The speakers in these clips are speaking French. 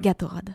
Gatorade.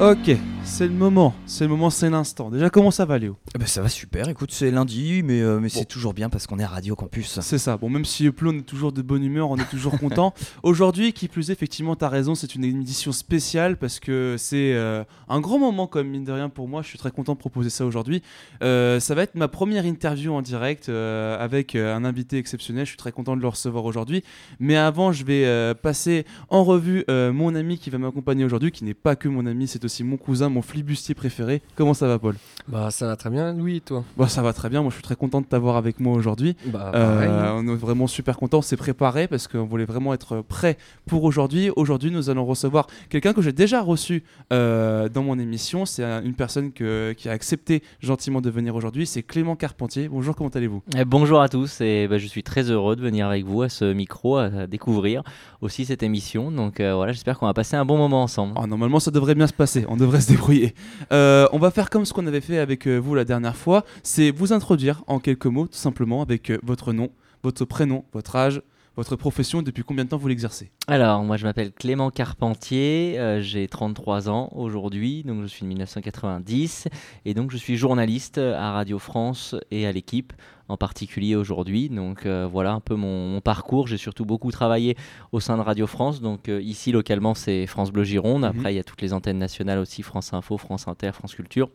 Ok, c'est le moment, c'est le moment, c'est l'instant. Déjà, comment ça va, Léo? Eh ben, ça va super, écoute, c'est lundi, mais, euh, mais c'est toujours bien parce qu'on est à Radio Campus. C'est ça. Bon, même si Plon on est toujours de bonne humeur, on est toujours content. Aujourd'hui, qui plus est, effectivement, t'as raison, c'est une édition spéciale parce que c'est euh, un grand moment, comme mine de rien, pour moi. Je suis très content de proposer ça aujourd'hui. Euh, ça va être ma première interview en direct avec un invité exceptionnel. Je suis très content de le recevoir aujourd'hui. Mais avant, je vais passer en revue mon ami qui va m'accompagner aujourd'hui, qui n'est pas que mon ami, c'est aussi mon cousin, mon flibustier préféré. Comment ça va, Paul? Bah ça va très bien, Louis, et toi? Bah, ça va très bien. Moi, je suis très content de t'avoir avec moi aujourd'hui. Bah Euh, on est vraiment super content, on s'est préparé parce qu'on voulait vraiment être prêt pour aujourd'hui. Aujourd'hui, nous allons recevoir quelqu'un que j'ai déjà reçu euh, dans mon émission. C'est un- une personne que- qui a accepté gentiment de venir aujourd'hui. C'est Clément Carpentier. Bonjour, comment allez-vous? Eh, bonjour à tous et bah, je suis très heureux de venir avec vous à ce micro, à découvrir aussi cette émission. Donc euh, voilà, j'espère qu'on va passer un bon moment ensemble. Oh, Normalement, ça devrait bien se passer. On devrait se débrouiller. Euh, on va faire comme ce qu'on avait fait avec euh, vous la dernière fois. C'est vous introduire en quelques mots, tout simplement, avec euh, votre nom, votre prénom, votre âge, votre profession et depuis combien de temps vous l'exercez. Alors, moi je m'appelle Clément Carpentier, euh, j'ai 33 ans aujourd'hui, donc je suis de 1990 et donc je suis journaliste à Radio France et à l'équipe en particulier aujourd'hui. Donc euh, voilà un peu mon, mon parcours. J'ai surtout beaucoup travaillé au sein de Radio France. Donc euh, ici localement c'est France Bleu Gironde. Mhm. Après il y a toutes les antennes nationales aussi, France Info, France Inter, France Culture.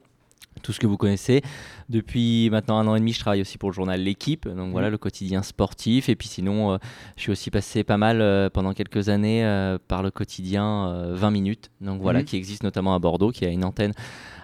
Tout ce que vous connaissez. Depuis maintenant un an et demi, je travaille aussi pour le journal L'équipe, donc voilà Mhm. le quotidien sportif. Et puis sinon, euh, je suis aussi passé pas mal euh, pendant quelques années euh, par le quotidien euh, 20 minutes, donc voilà, Mhm. qui existe notamment à Bordeaux, qui a une antenne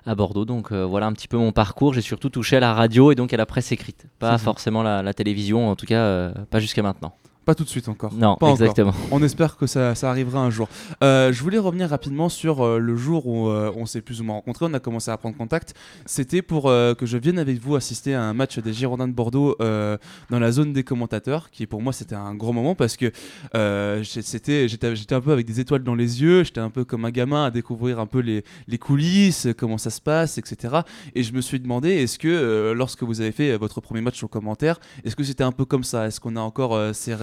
à Bordeaux. Donc voilà un petit peu mon parcours. J'ai surtout touché à la radio et donc à la presse écrite, pas forcément la, la télévision, en tout cas pas jusqu'à maintenant. Pas tout de suite encore. Non, Pas encore. exactement. On espère que ça, ça arrivera un jour. Euh, je voulais revenir rapidement sur euh, le jour où euh, on s'est plus ou moins rencontrés, on a commencé à prendre contact. C'était pour que je vienne avec vous assister à un match des Girondins de Bordeaux dans la zone des commentateurs, qui pour moi c'était un gros moment parce que c'était, j'étais, j'étais un peu avec des étoiles dans les yeux, j'étais un peu comme un gamin à découvrir un peu les, les coulisses, comment ça se passe, etc. Et je me suis demandé, est-ce que lorsque vous avez fait votre premier match au commentaire, est-ce que c'était un peu comme ça? Est-ce qu'on a encore euh, ses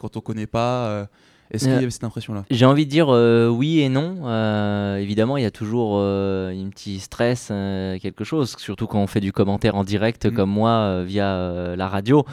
quand on connaît pas euh, Est-ce qu'il y Euh, avait cette impression-là? J'ai envie de dire euh, oui et non. Euh, évidemment, il y a toujours euh, un petit stress, quelque chose, surtout quand on fait du commentaire en direct Mm. comme moi via la radio.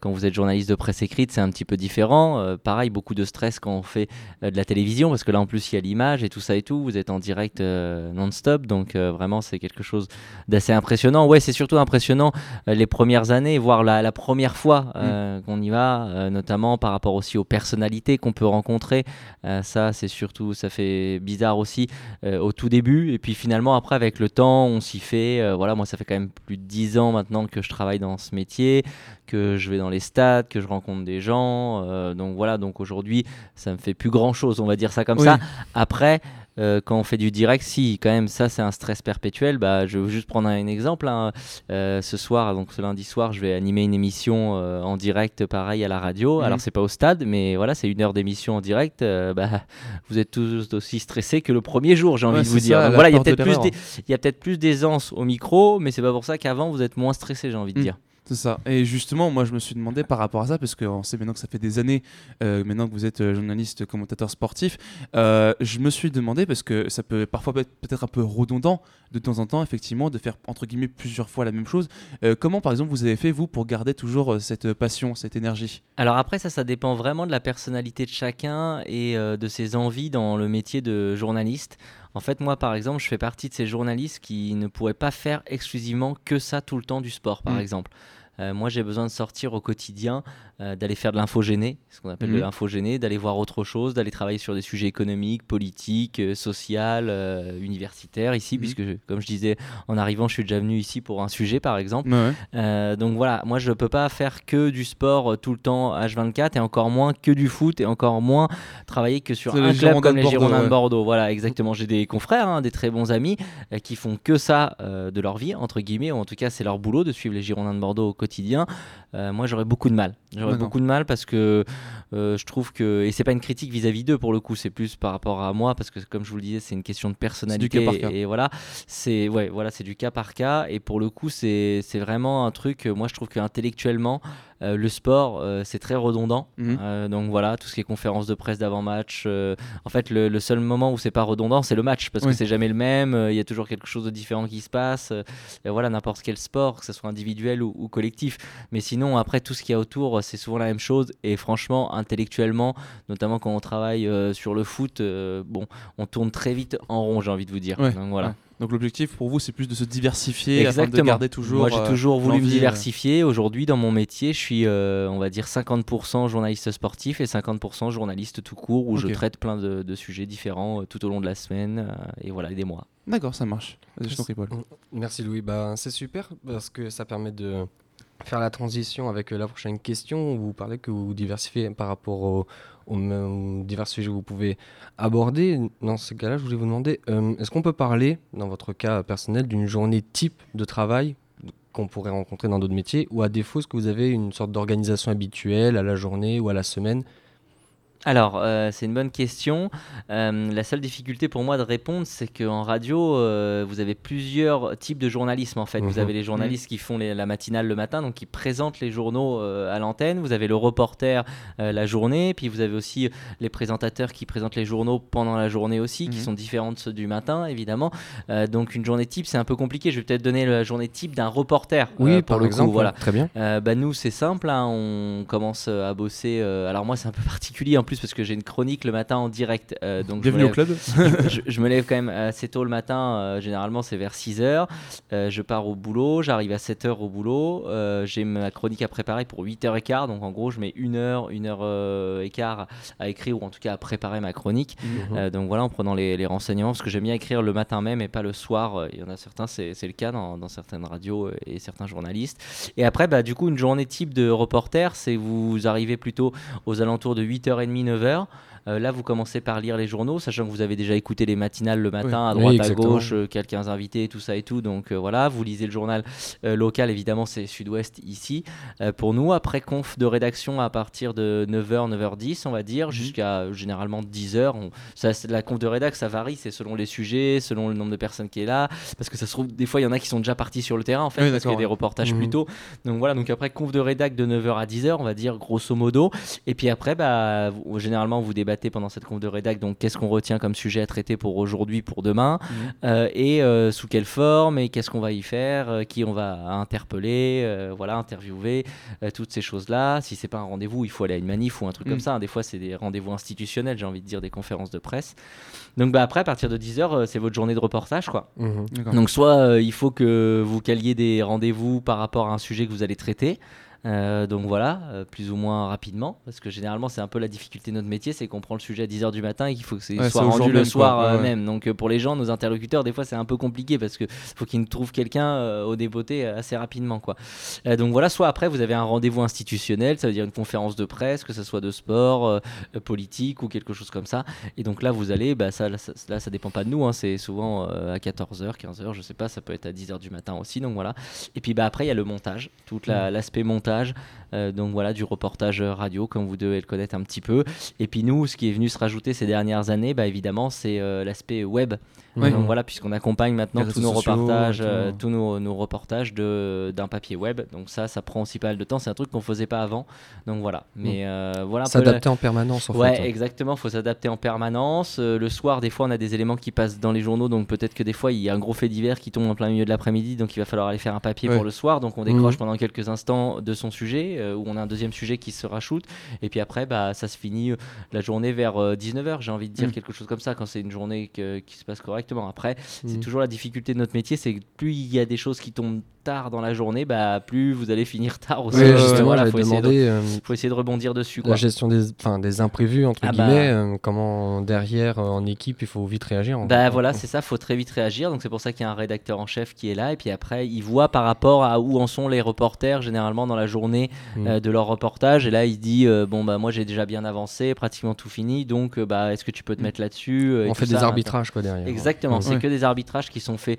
Quand vous êtes journaliste de presse écrite, c'est un petit peu différent. Pareil, beaucoup de stress quand on fait de la télévision, parce que là en plus il y a l'image et tout ça et tout. Vous êtes en direct non-stop, donc vraiment c'est quelque chose d'assez impressionnant. Ouais, c'est surtout impressionnant les premières années, voire la, la première fois euh, qu'on y va, notamment par rapport aussi aux personnalités qu'on peut rencontrer. Euh, ça, c'est surtout, ça fait bizarre aussi euh, au tout début. Et puis finalement, après, avec le temps, on s'y fait. Euh, voilà, moi, ça fait quand même plus de 10 ans maintenant que je travaille dans ce métier, que je vais dans les stades, que je rencontre des gens. Donc voilà, donc aujourd'hui, ça me fait plus grand chose, on va dire ça comme Oui. ça. Après, euh, quand on fait du direct, si quand même ça c'est un stress perpétuel, bah, je veux juste prendre un exemple. hein. Euh, ce soir, donc ce lundi soir, je vais animer une émission euh, en direct, pareil à la radio. Mhm. Alors c'est pas au stade, mais voilà, c'est une heure d'émission en direct. Bah, vous êtes tous aussi stressés que le premier jour, j'ai envie Ouais, de vous dire. Donc voilà, il y a de peut-être plus, d'aisance au micro, mais c'est pas pour ça qu'avant vous êtes moins stressé, j'ai envie de Mhm. dire. C'est ça. Et justement, moi, je me suis demandé par rapport à ça, parce qu'on sait maintenant que ça fait des années, euh, maintenant que vous êtes euh, journaliste, commentateur sportif, euh, je me suis demandé, parce que ça peut parfois être peut-être un peu redondant de temps en temps, effectivement, de faire entre guillemets plusieurs fois la même chose. Comment, par exemple, vous avez fait, vous, pour garder toujours cette passion, cette énergie? Alors après, ça, ça dépend vraiment de la personnalité de chacun et de ses envies dans le métier de journaliste. En fait, moi, par exemple, je fais partie de ces journalistes qui ne pourraient pas faire exclusivement que ça tout le temps du sport, par Mm. exemple. Euh, moi, j'ai besoin de sortir au quotidien, euh, d'aller faire de l'infogéné, ce qu'on appelle Mhm. de l'infogéné, d'aller voir autre chose, d'aller travailler sur des sujets économiques, politiques, euh, sociaux, euh, universitaires ici, Mhm. puisque, je- comme je disais en arrivant, je suis déjà venu ici pour un sujet, par exemple. Ouais, donc voilà, moi je peux pas faire que du sport tout le temps H24 et encore moins que du foot et encore moins travailler que sur un club comme les Girondins de Bordeaux. Voilà, exactement. J'ai des confrères, hein, des très bons amis qui font que ça de leur vie, entre guillemets, ou en tout cas c'est leur boulot de suivre les Girondins de Bordeaux au quotidien. Euh, moi j'aurais beaucoup de mal. J'aurais beaucoup de mal parce que euh, je trouve que et c'est pas une critique vis-à-vis d'eux pour le coup, c'est plus par rapport à moi parce que comme je vous le disais, c'est une question de personnalité par cas. et voilà, c'est ouais, voilà, c'est du cas par cas et pour le coup, c'est c'est vraiment un truc euh, moi je trouve qu'intellectuellement euh, le sport euh, c'est très redondant. Mhm. Donc voilà, tout ce qui est conférence de presse d'avant-match, en fait le, le seul moment où c'est pas redondant, c'est le match parce Oui. que c'est jamais le même, il y a toujours quelque chose de différent qui se passe. et voilà, n'importe quel sport, que ce soit individuel ou, ou collectif. Mais sinon, après, tout ce qu'il y a autour, c'est souvent la même chose. Et franchement, intellectuellement, notamment quand on travaille euh, sur le foot, euh, bon, on tourne très vite en rond, j'ai envie de vous dire. Ouais. Donc voilà. Ouais. Donc l'objectif pour vous, c'est plus de se diversifier afin de Exactement. garder toujours. Moi, j'ai euh, toujours voulu me euh, diversifier. Aujourd'hui, dans mon métier, je suis, euh, on va dire, 50% journaliste sportif et 50% journaliste tout court, où je traite plein de, de sujets différents euh, tout au long de la semaine euh, et voilà, des mois. D'accord, ça marche. Je Paul. Merci Louis. Bah, c'est super parce que ça permet de faire la transition avec euh, la prochaine question. Vous parlez que vous diversifiez par rapport aux, m- aux divers sujets que vous pouvez aborder. Dans ce cas-là, je voulais vous demander, euh, est-ce qu'on peut parler, dans votre cas personnel, d'une journée type de travail qu'on pourrait rencontrer dans d'autres métiers ou à défaut, est-ce que vous avez une sorte d'organisation habituelle à la journée ou à la semaine Alors, euh, c'est une bonne question. Euh, la seule difficulté pour moi de répondre, c'est qu'en radio, euh, vous avez plusieurs types de journalisme en fait. Vous Mhm. avez les journalistes qui font les- la matinale le matin, donc qui présentent les journaux à l'antenne. Vous avez le reporter la journée, puis vous avez aussi les présentateurs qui présentent les journaux pendant la journée aussi, qui Mhm. sont différents de ceux du matin évidemment. Donc une journée type, c'est un peu compliqué. Je vais peut-être donner la journée type d'un reporter. pour par le exemple. coup, voilà. Très bien. Bah nous c'est simple, hein, on commence à bosser. alors moi c'est un peu particulier en plus parce que j'ai une chronique le matin en direct. euh, donc Bienvenue au club. je, je me lève quand même assez tôt le matin, euh, généralement c'est vers 6h. je pars au boulot, j'arrive à 7h au boulot. euh, j'ai ma chronique à préparer pour 8h15, donc en gros je mets 1 heure, 1 heure euh, et quart à écrire ou en tout cas à préparer ma chronique. Mhm. Euh, donc voilà, en prenant les, les renseignements, parce que j'aime bien écrire le matin même et pas le soir. Euh, Il y en a certains, c'est le cas dans, dans certaines radios euh, et certains journalistes. Et après, bah, du coup, une journée type de reporter, c'est vous arrivez plutôt aux alentours de 8h30, 9h. Euh, là, vous commencez par lire les journaux, sachant que vous avez déjà écouté les matinales le matin, à Oui, droite, à gauche, euh, quelques invités, tout ça et tout. Donc euh, voilà, vous lisez le journal local, évidemment, c'est Sud-Ouest ici. Pour nous, après conf de rédaction à partir de 9h, 9h10, on va dire, jusqu'à euh, généralement 10h. On, ça, la conf de rédac, ça varie, c'est selon les sujets, selon le nombre de personnes qui est là. Parce que ça se trouve, des fois, il y en a qui sont déjà partis sur le terrain, en fait, Oui, parce qu'il y a des reportages Mhm. plus tôt. Donc voilà, donc après conf de rédac de 9h à 10h, on va dire grosso modo. Et puis après, bah, vous- généralement, vous débattez pendant cette conf de rédac, donc qu'est-ce qu'on retient comme sujet à traiter pour aujourd'hui, pour demain, Mhm. euh, et euh, sous quelle forme, et qu'est-ce qu'on va y faire, euh, qui on va interpeller, euh, voilà, interviewer, euh, toutes ces choses-là. Si c'est pas un rendez-vous, il faut aller à une manif ou un truc Mhm. comme ça. hein. Des fois, c'est des rendez-vous institutionnels, j'ai envie de dire, des conférences de presse. Donc bah, après, à partir de 10h, c'est votre journée de reportage, quoi. Mhm. Donc soit euh, il faut que vous caliez des rendez-vous par rapport à un sujet que vous allez traiter. Euh, donc voilà, euh, plus ou moins rapidement, parce que généralement c'est un peu la difficulté de notre métier, c'est qu'on prend le sujet à 10h du matin et qu'il faut que ce Ouais, soit rendu le soir euh, Ouais, même. Donc pour les gens, nos interlocuteurs, des fois c'est un peu compliqué parce que faut qu'ils nous trouvent quelqu'un au euh, assez rapidement. Quoi. Donc voilà, soit après vous avez un rendez-vous institutionnel, ça veut dire une conférence de presse, que ce soit de sport, politique ou quelque chose comme ça. Et donc là vous allez, bah, ça, là, ça, là, ça dépend pas de nous, hein, c'est souvent à 14h, 15h, je sais pas, ça peut être à 10h du matin aussi. Donc voilà. Et puis bah, après il y a le montage, tout la- l'aspect montage. Euh, donc voilà, du reportage radio, comme vous devez le connaître un petit peu. Et puis nous, ce qui est venu se rajouter ces dernières années, bah, évidemment, c'est euh, l'aspect web. Donc voilà, puisqu'on accompagne maintenant tous nos sociaux, reportages, euh, tous nos, nos reportages d'un papier web. Donc ça, ça prend aussi pas mal de temps. C'est un truc qu'on faisait pas avant. Donc voilà. Mais euh, voilà S'adapter en permanence, en Ouais, fait. hein. exactement. Il faut s'adapter en permanence. Le soir, des fois, on a des éléments qui passent dans les journaux. Donc peut-être que des fois, il y a un gros fait divers qui tombe en plein milieu de l'après-midi. Donc il va falloir aller faire un papier Ouais. pour le soir. Donc on décroche Mhm. pendant quelques instants de son sujet, euh, où on a un deuxième sujet qui se rajoute. Et puis après, bah, ça se finit euh, la journée vers 19h. J'ai envie de dire Mhm. quelque chose comme ça quand c'est une journée que- qui se passe correctement. Après, c'est Mhm. toujours la difficulté de notre métier. C'est que plus il y a des choses qui tombent tard dans la journée, bah, plus vous allez finir tard aussi. Oui, justement, Voilà, j'avais faut essayer de- demandé euh, faut essayer de rebondir dessus. Quoi. la gestion des, des imprévus, entre Ah bah. guillemets, euh, comment derrière, euh, en équipe, il faut vite réagir. en Bah fait. voilà, c'est ça, faut très vite réagir. Donc c'est pour ça qu'il y a un rédacteur en chef qui est là. Et puis après, il voit par rapport à où en sont les reporters généralement dans la journée Mm. de leur reportage. Et là, il dit bon bah moi j'ai déjà bien avancé, pratiquement tout fini. Donc bah est-ce que tu peux te mettre là-dessus On fait des ça. arbitrages, quoi, derrière. Exactement, Mm. c'est Ouais. que des arbitrages qui sont faits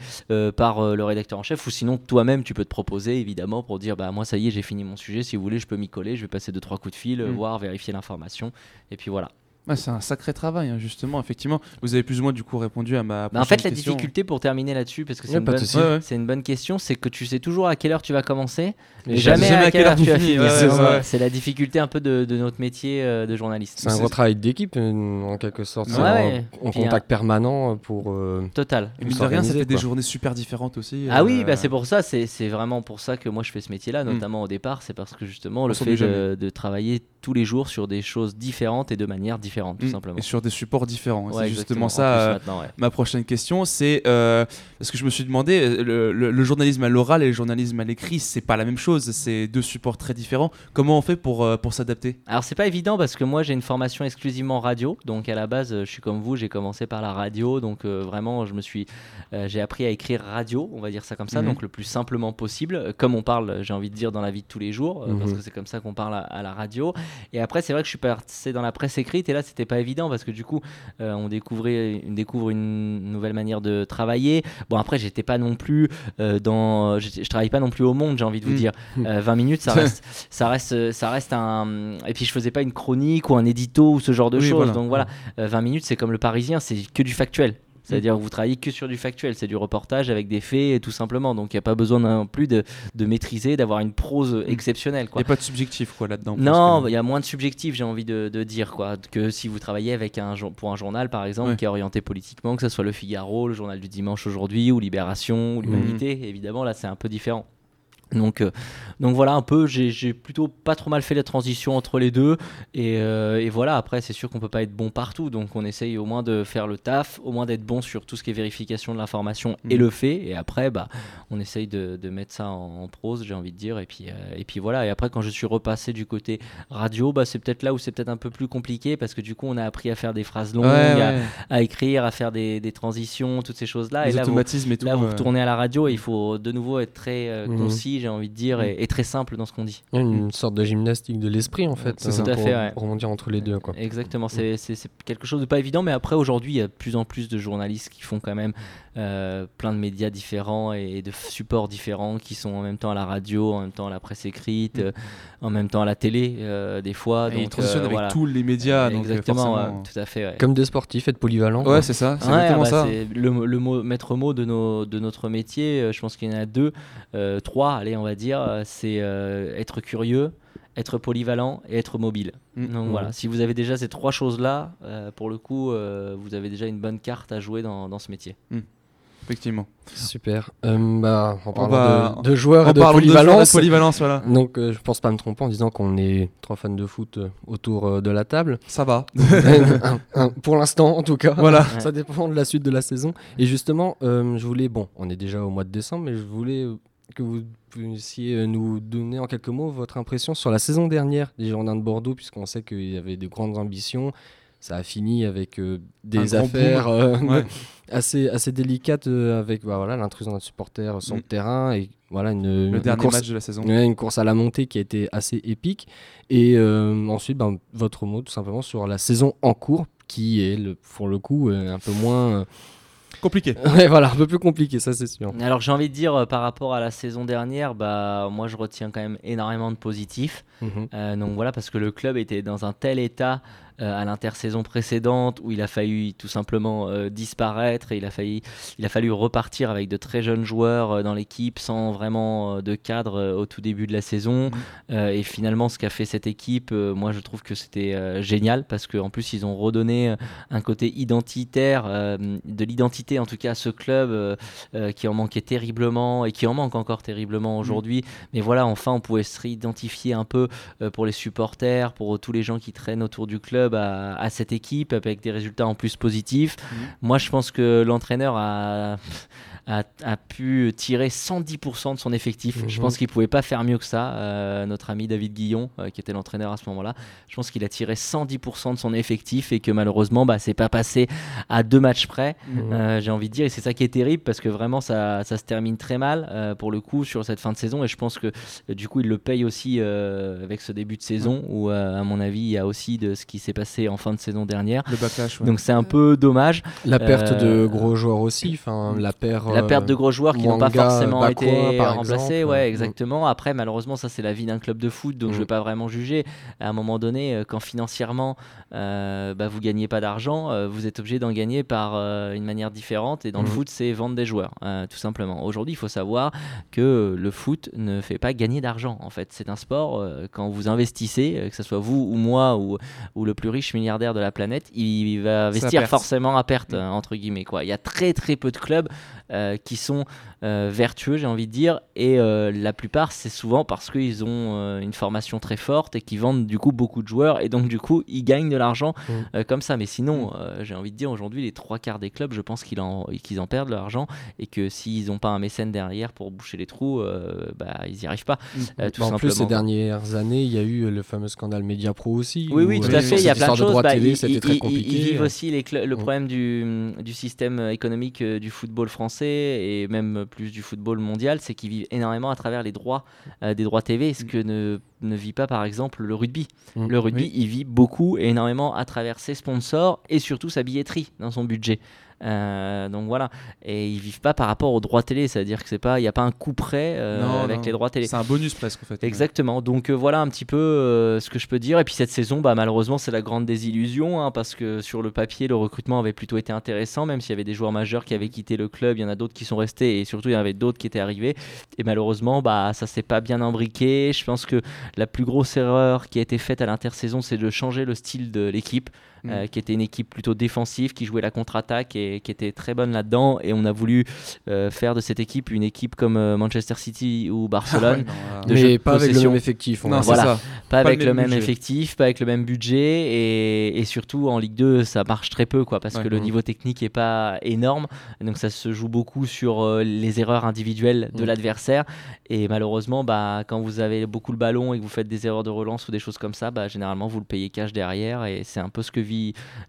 par le rédacteur en chef ou sinon toi-même toi-même, tu peux te proposer évidemment pour dire bah moi ça y est, j'ai fini mon sujet. Si vous voulez, je peux m'y coller. Je vais passer deux trois coups de fil, Mm. voir, vérifier l'information, et puis voilà. Ouais, c'est un sacré travail, hein, justement. Effectivement, vous avez plus ou moins du coup répondu à ma. Bah, en fait, la question. difficulté pour terminer là-dessus, parce que c'est Ouais, une, bonne- souci. Ouais, ouais. c'est une bonne question, c'est que tu sais toujours à quelle heure tu vas commencer, Mais mais jamais, à quelle heure tu vas finir. ouais, C'est la difficulté un peu de, de notre métier euh, de journaliste. C'est un gros travail d'équipe, euh, en quelque sorte. Ouais, C'est ouais. en, en contact permanent pour. euh, Total. Et mine de rien, fait des journées super différentes aussi. Ah oui, bah c'est pour ça, c'est vraiment pour ça que moi je fais ce métier-là, Mm. notamment au départ, c'est parce que justement le fait de travailler tous les jours sur des choses différentes et de manière différente, tout mm, simplement. Et sur des supports différents. Ouais, c'est justement En ça. euh, ouais. Ma prochaine question, c'est euh, parce que je me suis demandé, euh, le, le- le journalisme à l'oral et le journalisme à l'écrit, c'est pas la même chose, c'est deux supports très différents. Comment on fait pour, euh, pour s'adapter? Alors c'est pas évident parce que moi j'ai une formation exclusivement radio, donc à la base je suis comme vous, j'ai commencé par la radio, donc vraiment je me suis, j'ai appris à écrire radio, on va dire ça comme ça, Mhm. donc le plus simplement possible, comme on parle, j'ai envie de dire dans la vie de tous les jours, parce Mhm. que c'est comme ça qu'on parle à, à la radio. Et après c'est vrai que je suis passé dans la presse écrite et là c'était pas évident parce que du coup euh, on découvrait, on découvre une nouvelle manière de travailler. Bon après j'étais pas non plus euh, dans, je travaille pas non plus au monde, j'ai envie de vous Mhm. dire. Euh, 20 minutes ça reste ça reste ça reste un et puis je faisais pas une chronique ou un édito ou ce genre de Oui, choses voilà. donc voilà euh, 20 minutes c'est comme le parisien c'est que du factuel c'est-à-dire que vous travaillez que sur du factuel, c'est du reportage avec des faits tout simplement. Donc il n'y a pas besoin non plus de, de maîtriser, d'avoir une prose exceptionnelle. Il n'y a pas de subjectif quoi là-dedans. Non, il y a moins de subjectif, j'ai envie de, de dire, quoi, que si vous travaillez avec un, pour un journal, par exemple, Ouais. qui est orienté politiquement, que ce soit Le Figaro, le Journal du Dimanche aujourd'hui, ou Libération, ou l'Humanité, évidemment, là, c'est un peu différent. Donc, euh, donc voilà, un peu, j'ai plutôt pas trop mal fait la transition entre les deux. Et, euh, et voilà, après, c'est sûr qu'on peut pas être bon partout. Donc on essaye au moins de faire le taf, au moins d'être bon sur tout ce qui est vérification de l'information et Mhm. le fait. Et après, bah, on essaye de, de mettre ça en, en prose, j'ai envie de dire. Et puis, euh, et puis voilà. Et après, quand je suis repassé du côté radio, bah, c'est peut-être là où c'est peut-être un peu plus compliqué parce que du coup, on a appris à faire des phrases longues, Ouais, à, ouais. à écrire, à faire des, des transitions, toutes ces choses-là. Et là, vous, et tout. là, vous retournez à la radio et il faut de nouveau être très euh, Mhm. J'ai envie de dire, et, et très simple dans ce qu'on dit. Il y a une sorte de gymnastique de l'esprit en fait, euh, Tout à pour, fait, ouais. pour rebondir entre les deux. Quoi. Exactement, c'est c'est- c'est quelque chose de pas évident, mais après aujourd'hui, il y a de plus en plus de journalistes qui font quand même euh, plein de médias différents et de supports différents qui sont en même temps à la radio, en même temps à la presse écrite, Mm. euh, en même temps à la télé euh, des fois. et donc il transitionne euh, avec voilà. tous les médias. donc, Exactement, forcément. tout à fait. ouais. Comme des sportifs, être polyvalent. Ouais, quoi. c'est ça, c'est Ouais, exactement bah, ça. c'est le, le mot, maître mot de, nos, de notre métier, euh, je pense qu'il y en a deux, euh, trois, allez, on va dire, euh, c'est euh, être curieux, être polyvalent et être mobile. Mm. Donc Mhm. voilà, si vous avez déjà ces trois choses-là, euh, pour le coup, euh, vous avez déjà une bonne carte à jouer dans, dans ce métier. Effectivement. Super. Euh, bah, en parlant va- de, de joueurs En et de polyvalence, polyvalence, voilà. donc euh, je pense pas me tromper en disant qu'on est trois fans de foot autour euh, de la table. Ça va. Un- un- pour l'instant, en tout cas. Voilà. Ouais. Ça dépend de la suite de la saison. Et justement, euh, je voulais, bon, on est déjà au mois de décembre, mais je voulais que vous puissiez euh, nous donner en quelques mots votre impression sur la saison dernière des Girondins de Bordeaux, puisqu'on sait qu'il y avait de grandes ambitions. Ça a fini avec euh, des affaires euh, Ouais. assez, assez délicates, euh, avec bah, voilà, l'intrusion d'un supporter sur Mm. le terrain et voilà, une, une Le dernier course, match de la saison. Ouais, une course à la montée qui a été assez épique. Et ensuite, ben, votre mot tout simplement sur la saison en cours, qui est le, pour le coup un peu moins. Compliqué. ouais, voilà, un peu plus compliqué, ça c'est sûr. Alors j'ai envie de dire, euh, par rapport à la saison dernière, bah, moi je retiens quand même énormément de positifs. Mhm. Euh, donc voilà, parce que le club était dans un tel état à l'intersaison précédente où il a failli tout simplement euh, disparaître et il a, failli, il a fallu repartir avec de très jeunes joueurs euh, dans l'équipe sans vraiment euh, de cadre euh, au tout début de la saison. Euh, et finalement, ce qu'a fait cette équipe, euh, moi je trouve que c'était euh, génial parce qu'en plus ils ont redonné euh, un côté identitaire, euh, de l'identité en tout cas à ce club euh, euh, qui en manquait terriblement et qui en manque encore terriblement aujourd'hui. Mais voilà, enfin on pouvait se réidentifier un peu euh, pour les supporters, pour tous les gens qui traînent autour du club à, à cette équipe avec des résultats en plus positifs. Mhm. Moi je pense que l'entraîneur a, a, a pu tirer 110% de son effectif. Je Mhm. pense qu'il pouvait pas faire mieux que ça. Euh, notre ami David Guillon, euh, qui était l'entraîneur à ce moment-là, je pense qu'il a tiré 110% de son effectif et que malheureusement, bah, c'est pas passé à deux matchs près. Mhm. Euh, J'ai envie de dire, et c'est ça qui est terrible parce que vraiment ça, ça se termine très mal euh, pour le coup sur cette fin de saison. Et je pense que du coup, il le paye aussi euh, avec ce début de saison où, euh, à mon avis, il y a aussi de ce qui s'est passé en fin de saison dernière. Le backlash. ouais. Donc c'est un peu dommage. La perte Euh, de gros joueurs aussi, enfin la perte. La la perte de gros joueurs qui n'ont pas forcément été remplacés. exemple. Ouais, Mm. exactement. Après, malheureusement, ça c'est la vie d'un club de foot, donc je Mm. vais pas vraiment juger. À un moment donné, euh, quand financièrement euh, bah, vous gagnez pas d'argent, euh, vous êtes obligé d'en gagner par euh, une manière différente. Et dans le Mm. foot, c'est vendre des joueurs, tout simplement. Aujourd'hui, il faut savoir que le foot ne fait pas gagner d'argent. En fait, c'est un sport. quand vous investissez, que ce soit vous ou moi ou, ou le plus riche milliardaire de la planète, il va investir forcément à perte, Mm. entre guillemets. Quoi. Il y a très très peu de clubs euh, qui sont euh, vertueux, j'ai envie de dire, et euh, la plupart, c'est souvent parce qu'ils ont une formation très forte et qui vendent du coup beaucoup de joueurs, et donc du coup, ils gagnent de l'argent Mm. euh, comme ça. Mais sinon, euh, j'ai envie de dire, aujourd'hui, les trois quarts des clubs, je pense qu'ils en, qu'ils en perdent leur argent, et que s'ils n'ont pas un mécène derrière pour boucher les trous, bah, ils n'y arrivent pas. euh, tout Bah, en plus, ces simplement. dernières années, il y a eu le fameux scandale Media Pro aussi. Oui, oui, tout à fait. Il y a plein de choses. Bah, télé, très compliqué. ils vivent aussi les cl- le problème du, du système économique du football français et même plus du football mondial, c'est qu'ils vivent énormément à travers les droits euh, des droits TV, ce Mm. que ne, ne vit pas par exemple le rugby. Mm. Le rugby, Oui. il vit beaucoup et énormément à travers ses sponsors et surtout sa billetterie dans son budget. Euh, donc voilà, et ils vivent pas par rapport aux droits télé, c'est-à-dire que c'est pas, il n'y a pas un coup près euh, Non, avec non. les droits télé. C'est un bonus presque en fait. Exactement. Donc euh, voilà un petit peu ce que je peux dire. Et puis cette saison, bah, malheureusement, c'est la grande désillusion hein, parce que sur le papier, le recrutement avait plutôt été intéressant, même s'il y avait des joueurs majeurs qui avaient quitté le club. Il y en a d'autres qui sont restés et surtout il y en avait d'autres qui étaient arrivés. Et malheureusement, bah, ça s'est pas bien imbriqué. Je pense que la plus grosse erreur qui a été faite à l'intersaison, c'est de changer le style de l'équipe. Mm. euh, qui était une équipe plutôt défensive, qui jouait la contre-attaque et qui était très bonne là-dedans. Et on a voulu euh, faire de cette équipe une équipe comme euh, Manchester City ou Barcelone. Ah ouais, non, de mais de pas avec le même effectif. on Non. Voilà. ça. Pas, Pas avec le le même effectif, pas avec le même budget et, et surtout en Ligue 2 ça marche très peu quoi parce Ouais. que le Mhm. niveau technique est pas énorme donc ça se joue beaucoup sur euh, les erreurs individuelles de Mhm. l'adversaire et malheureusement bah, quand vous avez beaucoup le ballon et que vous faites des erreurs de relance ou des choses comme ça bah, généralement vous le payez cash derrière et c'est un peu ce que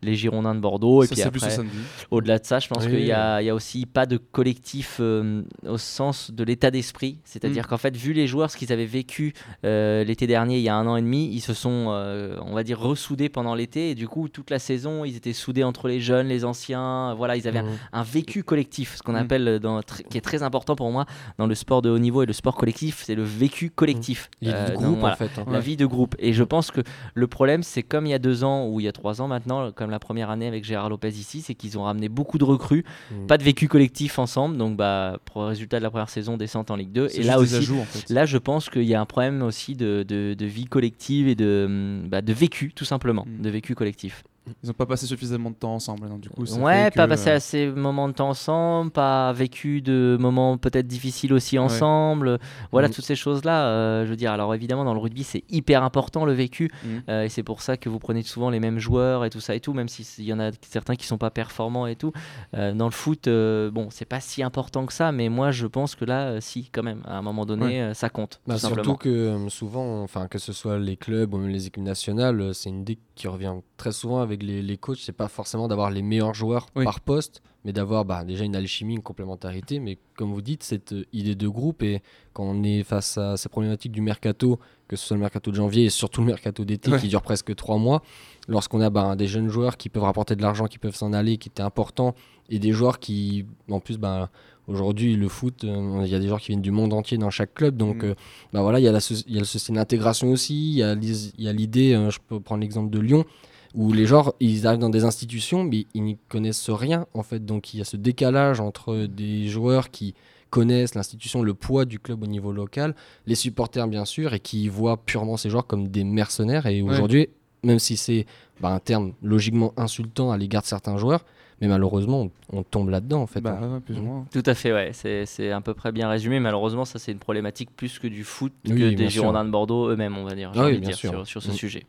les Girondins de Bordeaux et puis après de vie. au-delà de ça, je pense Oui, qu'il oui. y, a aussi pas de collectif euh, au sens de l'état d'esprit. C'est-à-dire Mm. qu'en fait, vu les joueurs, ce qu'ils avaient vécu euh, l'été dernier, il y a un an et demi, ils se sont, euh, on va dire, ressoudés pendant l'été. Et du coup, toute la saison, ils étaient soudés entre les jeunes, les anciens. Voilà, ils avaient Mhm. un vécu collectif, ce qu'on Mm. appelle, dans, qui est très important pour moi dans le sport de haut niveau et le sport collectif, c'est le vécu collectif. L'idée Euh, de donc, groupe, voilà en fait. hein. la vie de groupe. Et je pense que le problème, c'est comme il y a deux ans ou il y a trois ans maintenant, comme la première année avec Gérard Lopez ici, c'est qu'ils ont ramené beaucoup de recrues, Mm. pas de vécu collectif ensemble. Donc, bah, pour le résultat de la première saison, descente en Ligue 2. C'est Et là aussi, ajouts, en fait. là, je pense qu'il y a un problème aussi de, de- de vie collective et de, hum, bah, de vécu, tout simplement, Mm. de vécu collectif. Ils n'ont pas passé suffisamment de temps ensemble. donc du coup, ça Ouais, pas que, passé assez de moments de temps ensemble, pas vécu de moments peut-être difficiles aussi ensemble. Voilà, Mm. toutes ces choses-là. euh, je veux dire, alors évidemment, dans le rugby, c'est hyper important le vécu. Mm. euh, et c'est pour ça que vous prenez souvent les mêmes joueurs et tout ça et tout, même s'il y en a certains qui sont pas performants et tout. Euh, dans le foot, euh, bon, c'est pas si important que ça, mais moi, je pense que là, euh, si, quand même, à un moment donné, Ouais. euh, ça compte. Bah, tout surtout simplement. que souvent, enfin que ce soit les clubs ou même les équipes nationales, c'est une idée qui revient très souvent avec les, les coachs. C'est pas forcément d'avoir les meilleurs joueurs Oui. par poste, mais d'avoir bah, déjà une alchimie, une complémentarité. Mais comme vous dites, cette euh, idée de groupe et quand on est face à ces problématiques du mercato, que ce soit le mercato de janvier et surtout le mercato d'été Ouais. qui dure presque trois mois, lorsqu'on a bah, des jeunes joueurs qui peuvent rapporter de l'argent, qui peuvent s'en aller, qui étaient importants, et des joueurs qui, en plus, bah, aujourd'hui, le foot, euh, il y a des joueurs qui viennent du monde entier dans chaque club, donc Mm. euh, bah voilà, il y a le d'intégration aussi, il y a l'is- il y a l'idée, euh, je peux prendre l'exemple de Lyon, où les joueurs, ils arrivent dans des institutions, mais ils n'y connaissent rien, en fait, donc il y a ce décalage entre des joueurs qui connaissent l'institution, le poids du club au niveau local, les supporters bien sûr, et qui voient purement ces joueurs comme des mercenaires, et aujourd'hui, même si c'est bah, un terme logiquement insultant à l'égard de certains joueurs, mais malheureusement, on, tombe là-dedans, en fait. Bah, hein. ouais, plus ou Mm. moins. Tout à fait, ouais. C'est c'est à peu près bien résumé. Malheureusement, ça, c'est une problématique plus que du foot, Oui, que des sûr. Girondins de Bordeaux eux-mêmes, on va dire. j'ai Ah oui, envie de bien dire, sûr. sur, sur ce Mm. sujet.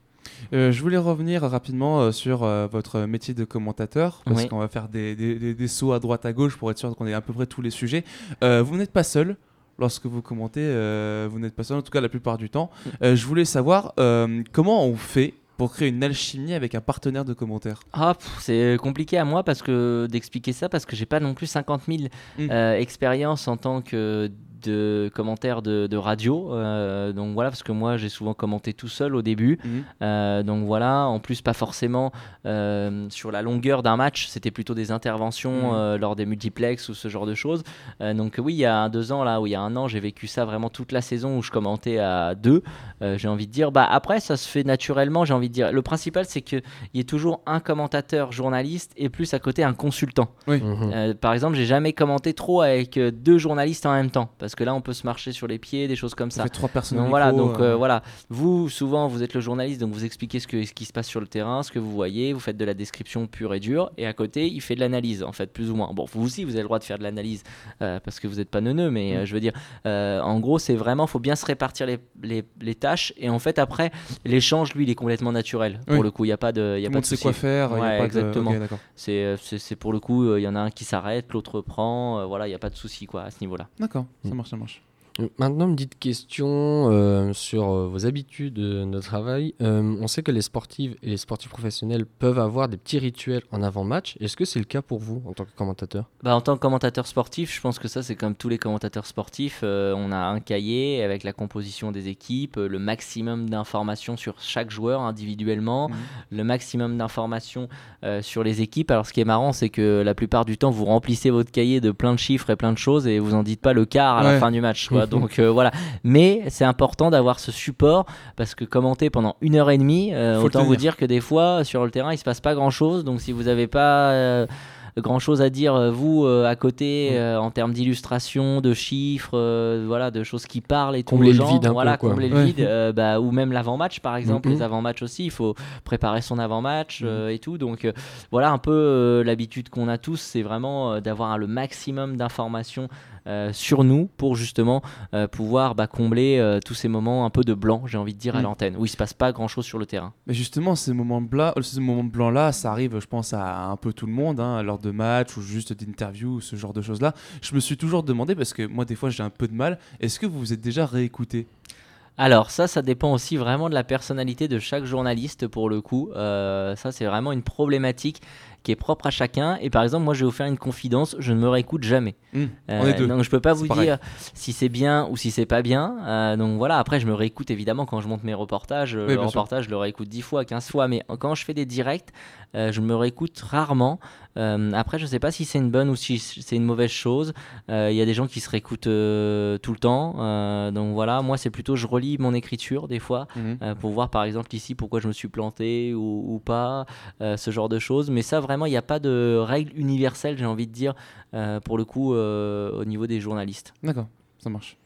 Euh, je voulais revenir rapidement euh, sur euh, votre métier de commentateur, parce Oui. qu'on va faire des, des- des- des sauts à droite à gauche pour être sûr qu'on ait à peu près tous les sujets. Vous n'êtes pas seul. Lorsque vous commentez, vous n'êtes pas seul, en tout cas la plupart du temps. Euh, je voulais savoir comment on fait pour créer une alchimie avec un partenaire de commentaire. Ah, c'est compliqué à moi parce que d'expliquer ça parce que j'ai pas non plus 50 000 Mm. expériences en tant que de commentaires de, de radio. euh, donc voilà, parce que moi j'ai souvent commenté tout seul au début. Mhm. Euh, donc voilà, en plus pas forcément euh, sur la longueur d'un match, c'était plutôt des interventions Mhm. euh, lors des multiplex ou ce genre de choses. Euh, donc oui, il y a un, deux ans là, ou il y a un an, j'ai vécu ça vraiment toute la saison où je commentais à deux. Euh, j'ai envie de dire, bah après ça se fait naturellement. J'ai envie de dire, le principal c'est qu'il y ait toujours un commentateur journaliste et plus à côté un consultant. Mhm. Euh, par exemple, j'ai jamais commenté trop avec deux journalistes en même temps, parce que là, on peut se marcher sur les pieds, des choses comme Ça trois personnes. Donc voilà, micro, donc euh, euh, voilà. Vous, souvent, vous êtes le journaliste, donc vous expliquez ce, que, ce qui se passe sur le terrain, ce que vous voyez, vous faites de la description pure et dure, et à côté, il fait de l'analyse, en fait, plus ou moins. Bon, vous aussi, vous avez le droit de faire de l'analyse, euh, parce que vous n'êtes pas neuneux, mais Mm. je veux dire, en gros, c'est vraiment, faut bien se répartir les, les, les tâches, et en fait, après, l'échange, lui, il est complètement naturel. Pour Oui. le coup, il n'y a pas de, il y a pas monde de sait quoi faire. Ouais, pas de- exactement. d'accord. C'est, c'est, pour le coup, il y en a un qui s'arrête, l'autre prend, voilà, il n'y a pas de souci, quoi, à ce niveau-là. D'accord, ça Mm. marche, ça marche. Maintenant, une petite question euh, sur euh, vos habitudes de travail. Euh, on sait que les sportives et les sportifs professionnels peuvent avoir des petits rituels en avant-match. Est-ce que c'est le cas pour vous en tant que commentateur? Bah, en tant que commentateur sportif, je pense que ça, c'est comme tous les commentateurs sportifs. euh, on a un cahier avec la composition des équipes, le maximum d'informations sur chaque joueur individuellement, Mhm. le maximum d'informations euh, sur les équipes. Alors, ce qui est marrant, c'est que la plupart du temps, vous remplissez votre cahier de plein de chiffres et plein de choses et vous en dites pas le quart à Ouais. la fin du match. quoi. Donc, euh, voilà. Mais c'est important d'avoir ce support parce que commenter pendant une heure et demie, euh, autant vous dire que des fois, sur le terrain, il se passe pas grand chose. Donc, si vous n'avez pas. euh, grand chose à dire vous à côté Mm. en termes d'illustration de chiffres voilà de choses qui parlent et tout Combler aux le gens, vide peu, voilà combler le vide bah, ou même l'avant-match par exemple Mhm. les avant-matchs aussi il faut préparer son avant-match euh, et tout donc voilà un peu l'habitude qu'on a tous c'est vraiment d'avoir le maximum d'informations sur nous pour justement euh, pouvoir bah, combler euh, tous ces moments un peu de blanc j'ai envie de dire à Mhm. l'antenne où il se passe pas grand chose sur le terrain Mais justement, ces moments blancs, ces moments blancs là, ça arrive, je pense, à un peu tout le monde, hein, lors de matchs ou juste d'interviews ou ce genre de choses là. Je me suis toujours demandé parce que moi, des fois, j'ai un peu de mal. Est-ce que vous vous êtes déjà réécouté? Alors ça, ça dépend aussi vraiment de la personnalité de chaque journaliste pour le coup. Euh, ça, c'est vraiment une problématique qui est propre à chacun. Et par exemple, moi, je vais vous faire une confidence, je ne me réécoute jamais. Hmm, Euh, donc je peux pas vous pareil. dire si c'est bien ou si c'est pas bien. Euh, donc voilà, après je me réécoute évidemment quand je monte mes reportages. Oui, le sûr. reportage, je le réécoute 10 fois, 15 fois. Mais quand je fais des directs, euh, je me réécoute rarement. Euh, après, je sais pas si c'est une bonne ou si c'est une mauvaise chose. Euh, Il y a des gens qui se réécoutent euh, tout le temps. Euh, donc voilà, moi c'est plutôt je relis mon écriture des fois Mhm. euh, pour voir par exemple ici pourquoi je me suis planté ou, ou pas, euh, ce genre de choses. Mais ça vraiment, il n'y a pas de règle universelle, j'ai envie de dire, euh, pour le coup euh, au niveau des journalistes. D'accord, ça marche.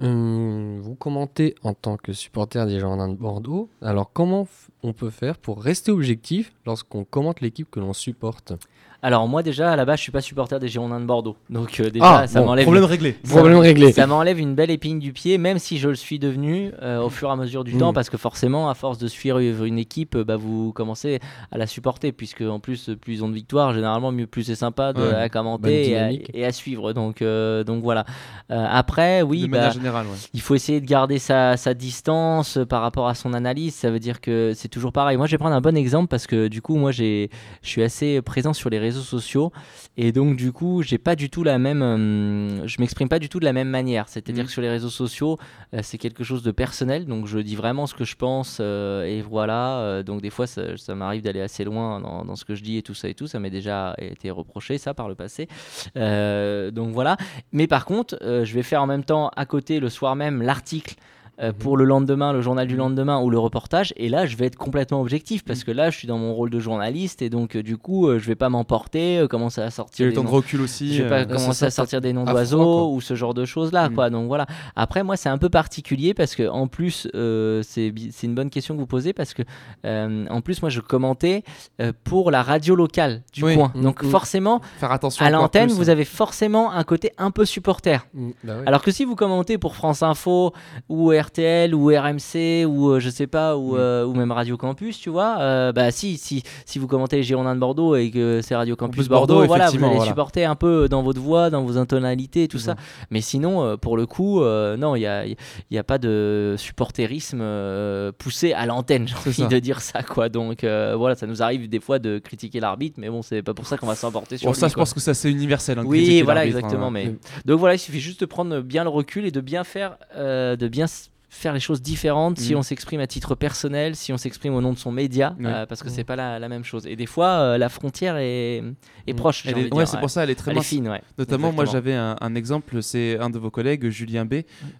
Hum, Vous commentez en tant que supporter des Girondins de Bordeaux. Alors, comment on peut faire pour rester objectif lorsqu'on commente l'équipe que l'on supporte? Alors moi déjà à la base je suis pas supporter des Girondins de Bordeaux, donc euh, déjà Ah, ça bon, m'enlève problème réglé. Ça- Problème réglé. Ça m'enlève une belle épine du pied, même si je le suis devenu euh, au fur et à mesure du Mm. temps, parce que forcément, à force de suivre une équipe, euh, bah, vous commencez à la supporter, puisque en plus, plus ils ont de victoires, généralement, mieux plus c'est sympa de, Ouais, à commenter et à, dynamique. et à suivre. Donc, euh, donc voilà. Après, oui, de bah, manière générale, ouais. il faut essayer de garder sa, sa distance par rapport à son analyse. Ça veut dire que c'est toujours pareil. Moi, je vais prendre un bon exemple parce que du coup, moi, j'ai, je suis assez présent sur les réseaux sociaux et donc du coup, j'ai pas du tout la même, euh, je m'exprime pas du tout de la même manière. C'est-à-dire Mhm. que sur les réseaux sociaux, euh, c'est quelque chose de personnel. Donc je dis vraiment ce que je pense euh, et voilà. Donc des fois, ça, ça m'arrive d'aller assez loin dans, dans ce que je dis et tout ça et tout. Ça m'est déjà été reproché ça par le passé. Donc voilà. Mais par contre, je vais faire en même temps à côté le soir même l'article. Euh, pour le lendemain, le journal du lendemain ou le reportage, et là je vais être complètement objectif parce que là je suis dans mon rôle de journaliste et donc euh, du coup euh, je vais pas m'emporter, euh, commencer à sortir. le temps de noms- recul aussi. je vais pas ça commencer à sortir des noms d'oiseaux ou ce genre de choses là Mm. quoi donc voilà après moi c'est un peu particulier parce que en plus c'est une bonne question que vous posez parce que en plus moi je commentais pour la radio locale du Oui. coin Mm, donc mm. forcément Faire attention à l'antenne vous hein. avez forcément un côté un peu supporter bah alors que si vous commentez pour France Info ou RTL ou RMC ou euh, je sais pas ou, Mm. euh, ou même Radio Campus, tu vois. euh, bah si, si si vous commentez les Girondins de Bordeaux et que c'est Radio Campus Bordeaux, Bordeaux, voilà, vous allez voilà. supporter un peu dans votre voix, dans vos intonalités et tout ça. Mais sinon, pour le coup, non, il y a, il y a pas de supporterisme poussé à l'antenne, j'ai envie ça. de dire ça, quoi. Donc voilà, ça nous arrive des fois de critiquer l'arbitre, mais bon, c'est pas pour ça qu'on va s'emporter sur Bon, lui, ça, je quoi. pense que ça, c'est universel. hein, Oui, voilà, l'arbitre, exactement. hein. Mais donc voilà, il suffit juste de prendre bien le recul et de bien faire, euh, de bien faire les choses différentes si Mhm. on s'exprime à titre personnel, si on s'exprime au nom de son média, Ouais. euh, parce que c'est pas la, la même chose. Et des fois, euh, la frontière est, est Mhm. proche. de ouais, c'est ouais. pour ça, elle est très Elle est fine, ouais. Notamment, moi j'avais un, un exemple, c'est un de vos collègues, Julien B,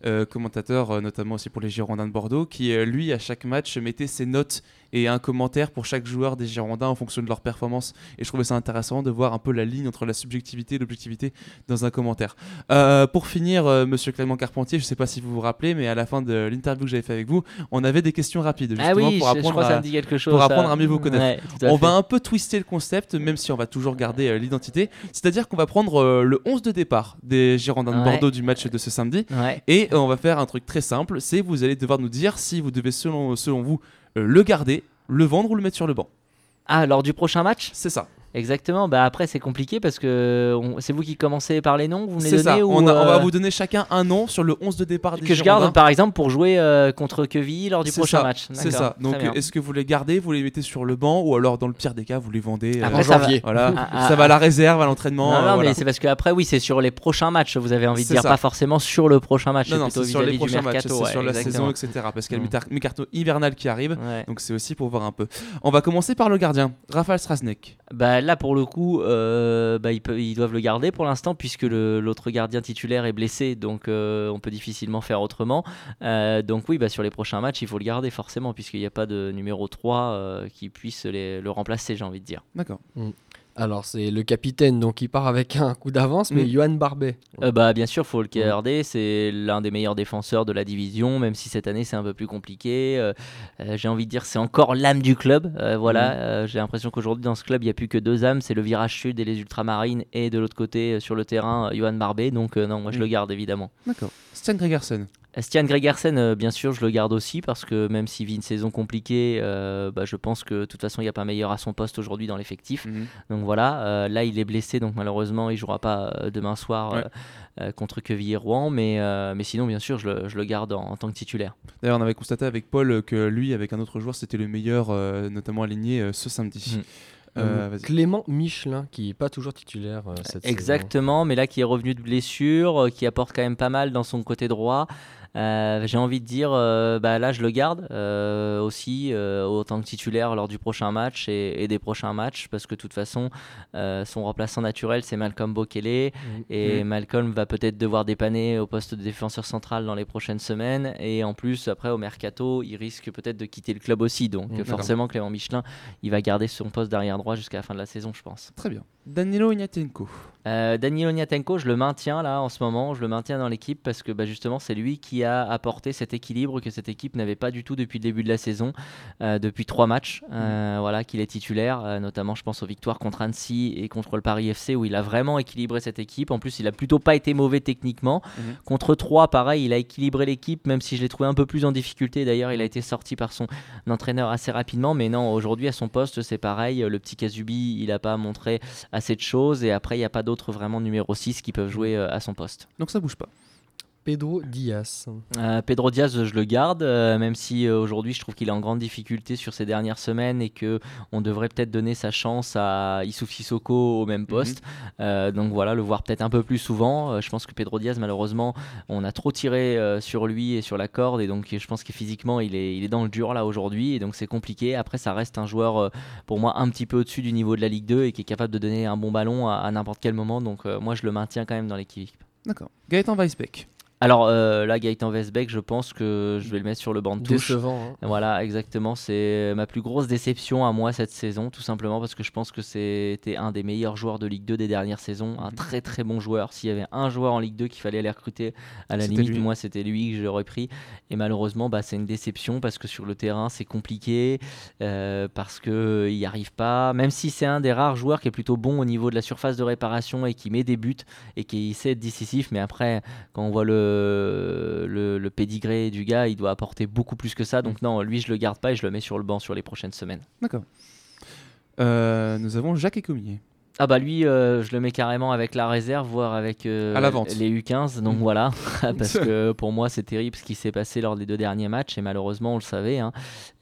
euh, commentateur euh, notamment aussi pour les Girondins de Bordeaux, qui euh, lui à chaque match mettait ses notes et un commentaire pour chaque joueur des Girondins en fonction de leur performance. Et je trouvais ça intéressant de voir un peu la ligne entre la subjectivité et l'objectivité dans un commentaire. Euh, pour finir, euh, Monsieur Clément Carpentier, je sais pas si vous vous rappelez, mais à la fin de l'interview que j'avais fait avec vous, on avait des questions rapides justement Ah oui, pour apprendre à- chose. pour apprendre mieux vous connaître. Ouais, on fait. va un peu twister le concept, même si on va toujours garder euh, l'identité. C'est-à-dire qu'on va prendre euh, le 11 de départ des Girondins de Ouais. Bordeaux du match de ce samedi. Ouais. Et on va faire un truc très simple, c'est vous allez devoir nous dire si vous devez selon, selon vous le garder, le vendre ou le mettre sur le banc. Ah, lors du prochain match? C'est ça. Exactement. Bah après, c'est compliqué parce que on- c'est vous qui commencez par les noms, vous me les donnez ça. ou on, a- on va euh, vous donner chacun un nom sur le 11 de départ des que je garde par exemple pour jouer euh, contre Quevilly lors du prochain ça, match. C'est ça. Donc est-ce que vous les gardez, vous les mettez sur le banc ou alors dans le pire des cas vous les vendez euh, Après, en ça va- janvier. Voilà, Ah, ah, ça va à ah. la réserve, à l'entraînement. Non, non, euh, voilà. mais c'est parce que après, oui, c'est sur les prochains matchs. Vous avez envie de dire ça. pas forcément sur le prochain match, Non, non, plutôt c'est sur les prochains matchs, sur la saison, etc. Parce qu'il y a le Mm. mercato hivernal qui arrive. Donc c'est aussi pour voir un peu. On va commencer par le gardien, Rafael Strasnek. Bah, là, pour le coup, euh, bah, ils, peuvent- ils doivent le garder pour l'instant puisque l'autre gardien titulaire est blessé, donc euh, on peut difficilement faire autrement. Euh, donc oui, bah, sur les prochains matchs, il faut le garder forcément puisqu'il n'y a pas de numéro 3 euh, qui puisse les- le remplacer, j'ai envie de dire. D'accord. Alors, c'est le capitaine, donc il part avec un coup d'avance, mais Mm. Johan Barbet. Euh, bah, bien sûr, faut le garder. C'est l'un des meilleurs défenseurs de la division, même si cette année c'est un peu plus compliqué. Euh, euh, j'ai envie de dire, c'est encore l'âme du club. Euh, voilà. Euh, j'ai l'impression qu'aujourd'hui dans ce club, il n'y a plus que deux âmes c'est le virage sud et les ultramarines, et de l'autre côté, euh, sur le terrain, euh, Johan Barbet. Donc, euh, non, moi je le garde évidemment. D'accord. Stian Gregersen. Stian Gregersen, euh, bien sûr, je le garde aussi parce que même s'il vit une saison compliquée, euh, bah, je pense que de toute façon, il n'y a pas meilleur à son poste aujourd'hui dans l'effectif. Mhm. Donc voilà, euh, là il est blessé, donc malheureusement il jouera pas demain soir Ouais. euh, contre Quevilly-Rouen, mais, mais sinon bien sûr je le, je le garde en, en tant que titulaire. D'ailleurs, on avait constaté avec Paul que lui, avec un autre joueur, c'était le meilleur, notamment aligné ce samedi. Mhm. Euh, Euh. Clément Michelin, qui est pas toujours titulaire euh, cette saison. Exactement, mais là qui est revenu de blessure, euh, qui apporte quand même pas mal dans son côté droit. J'ai envie de dire, bah là je le garde aussi autant que titulaire lors du prochain match et, et des prochains matchs parce que de toute façon son remplaçant naturel c'est Malcolm Bokele Mm. Et Mm. Malcolm va peut-être devoir dépanner au poste de défenseur central dans les prochaines semaines. Et en plus, après, au mercato, il risque peut-être de quitter le club aussi. Donc, Mm, forcément, Clément Michelin, il va garder son poste d'arrière droit jusqu'à la fin de la saison, je pense. Très bien. Danilo Ignatenko. Euh, Danilo Niatenko, je le maintiens là en ce moment. Je le maintiens dans l'équipe parce que bah, justement, c'est lui qui a apporté cet équilibre que cette équipe n'avait pas du tout depuis le début de la saison. euh, depuis trois matchs, euh, voilà, qu'il est titulaire. euh, notamment, je pense aux victoires contre Annecy et contre le Paris FC où il a vraiment équilibré cette équipe. En plus, il a plutôt pas été mauvais techniquement. Mhm. Contre 3, pareil, il a équilibré l'équipe, même si je l'ai trouvé un peu plus en difficulté. D'ailleurs, il a été sorti par son entraîneur assez rapidement. Mais non, aujourd'hui, à son poste, c'est pareil. Le petit Kazubi, il n'a pas montré assez de choses. Et après, il n'y a pas d'autres vraiment numéro 6 qui peuvent jouer euh, à son poste. Donc ça bouge pas. Pedro Diaz. Euh, Pedro Diaz, je le garde, euh, même si euh, aujourd'hui je trouve qu'il est en grande difficulté sur ces dernières semaines et que on devrait peut-être donner sa chance à Issouf Sissoko au même poste. Euh, donc voilà, le voir peut-être un peu plus souvent. Euh, je pense que Pedro Diaz, malheureusement, on a trop tiré euh, sur lui et sur la corde et donc je pense que physiquement il est, il est dans le dur là aujourd'hui et donc c'est compliqué. Après, ça reste un joueur euh, pour moi un petit peu au-dessus du niveau de la Ligue 2 et qui est capable de donner un bon ballon à, à n'importe quel moment. Donc euh, moi je le maintiens quand même dans l'équipe. D'accord. Gaëtan Weisbeck. Alors euh, là, Gaëtan Vesbeck, je pense que je vais le mettre sur le banc de touche. Décevant. hein. Voilà, exactement. C'est ma plus grosse déception à moi cette saison, tout simplement parce que je pense que c'était un des meilleurs joueurs de Ligue 2 des dernières saisons, un très très bon joueur. S'il y avait un joueur en Ligue 2 qu'il fallait aller recruter, à la limite, lui. moi c'était lui que j'aurais pris. Et malheureusement, bah, c'est une déception parce que sur le terrain c'est compliqué, euh, parce qu'il n'y arrive pas. Même si c'est un des rares joueurs qui est plutôt bon au niveau de la surface de réparation et qui met des buts et qui sait être décisif, mais après, quand on voit le, le, le, pédigré du gars, il doit apporter beaucoup plus que ça. Donc non, lui, je le garde pas et je le mets sur le banc sur les prochaines semaines. D'accord. Euh, nous avons Jacques Ecomier. Ah bah lui, euh, je le mets carrément avec la réserve, voire avec euh, À la vente. les U15. Donc Mhm. voilà, parce que pour moi c'est terrible ce qui s'est passé lors des deux derniers matchs et malheureusement on le savait, hein,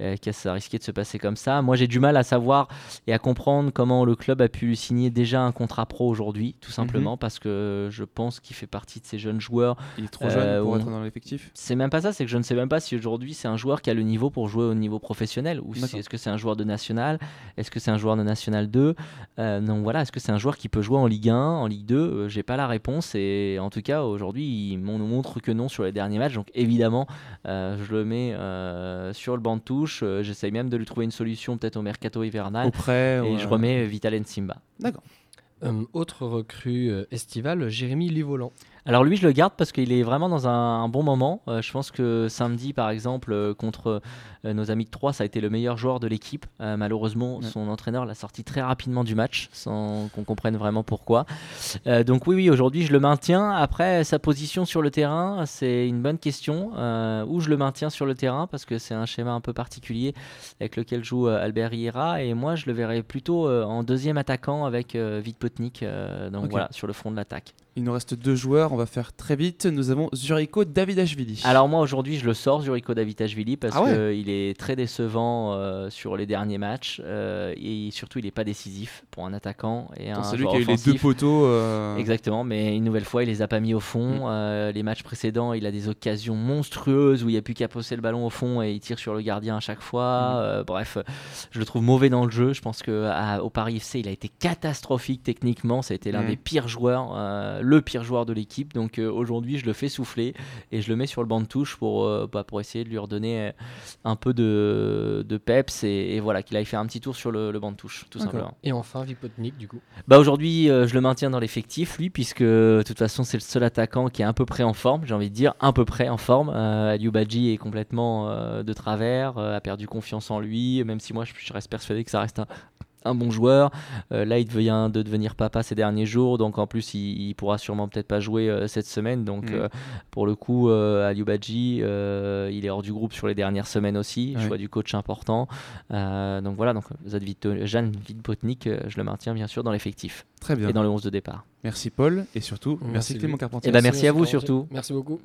euh, que ça risquait de se passer comme ça. Moi j'ai du mal à savoir et à comprendre comment le club a pu lui signer déjà un contrat pro aujourd'hui, tout simplement parce que je pense qu'il fait partie de ces jeunes joueurs. Il est trop jeune Euh, pour on- être dans l'effectif? C'est même pas ça, c'est que je ne sais même pas si aujourd'hui c'est un joueur qui a le niveau pour jouer au niveau professionnel ou si est-ce que c'est un joueur de national, est-ce que c'est un joueur de national 2. Euh, donc voilà, est-ce que c'est un joueur qui peut jouer en Ligue 1, en Ligue 2 Euh, J'ai pas la réponse et en tout cas aujourd'hui m'on nous montre que non sur les derniers matchs. Donc évidemment euh, je le mets euh, sur le banc de touche. Euh, J'essaye même de lui trouver une solution peut-être au mercato hivernal Auprès. et ouais. je remets Vital Simba. D'accord. Euh, autre recrue estivale, Jérémy Livolan. Alors lui, je le garde parce qu'il est vraiment dans un, un bon moment. Euh, je pense que samedi, par exemple, euh, contre euh, nos amis de 3, ça a été le meilleur joueur de l'équipe. Malheureusement, Ouais. son entraîneur l'a sorti très rapidement du match, sans qu'on comprenne vraiment pourquoi. Donc oui, oui, aujourd'hui, je le maintiens. Après, sa position sur le terrain, c'est une bonne question. Où je le maintiens sur le terrain, parce que c'est un schéma un peu particulier avec lequel joue Albert Riera. Et moi, je le verrais plutôt en deuxième attaquant avec Vitpotnik. euh, donc voilà, sur le front de l'attaque. Il nous reste deux joueurs, on va faire très vite. Nous avons Zuriko Davidashvili. Alors moi aujourd'hui je le sors Zuriko Davitashvili parce Ah ouais. qu'il est très décevant euh, sur les derniers matchs euh, et surtout il n'est pas décisif pour un attaquant et un celui joueur qui a eu les deux poteaux. euh, Exactement, mais une nouvelle fois, il les a pas mis au fond. Mm. Les matchs précédents, il a des occasions monstrueuses où il n'y a plus qu'à poser le ballon au fond et il tire sur le gardien à chaque fois. Mm. Bref, je le trouve mauvais dans le jeu. Je pense que à- au Paris FC, il a été catastrophique techniquement. Ça a été l'un Mm. des pires joueurs, le pire joueur de l'équipe. Donc euh, aujourd'hui, je le fais souffler et je le mets sur le banc de touche pour, euh, bah, pour essayer de lui redonner euh, un peu de, de peps et, et voilà, qu'il aille faire un petit tour sur le, le banc de touche, tout simplement. Et enfin, Vipotnik, du coup. Bah aujourd'hui, je le maintiens dans l'effectif, lui, puisque de toute façon, c'est le seul attaquant qui est à peu près en forme. J'ai envie de dire à peu près en forme. Euh, Aliou Badji est complètement euh, de travers, euh, a perdu confiance en lui, même si moi, je, je reste persuadé que ça reste un, un bon joueur. Euh, là, il vient de devenir papa ces derniers jours, donc en plus, il, il pourra sûrement peut-être pas jouer euh, cette semaine. Donc Mm. euh, pour le coup, euh, Aliou Badji, euh, il est hors du groupe sur les dernières semaines aussi. Ouais. Choix du coach important. Euh, donc voilà, donc Jeanne Vidbotnik, je le maintiens bien sûr dans l'effectif Très bien. et dans le 11 de départ. Merci Paul et surtout merci, Merci, Clément. Carpentier. Eh ben, merci à vous surtout. Merci beaucoup.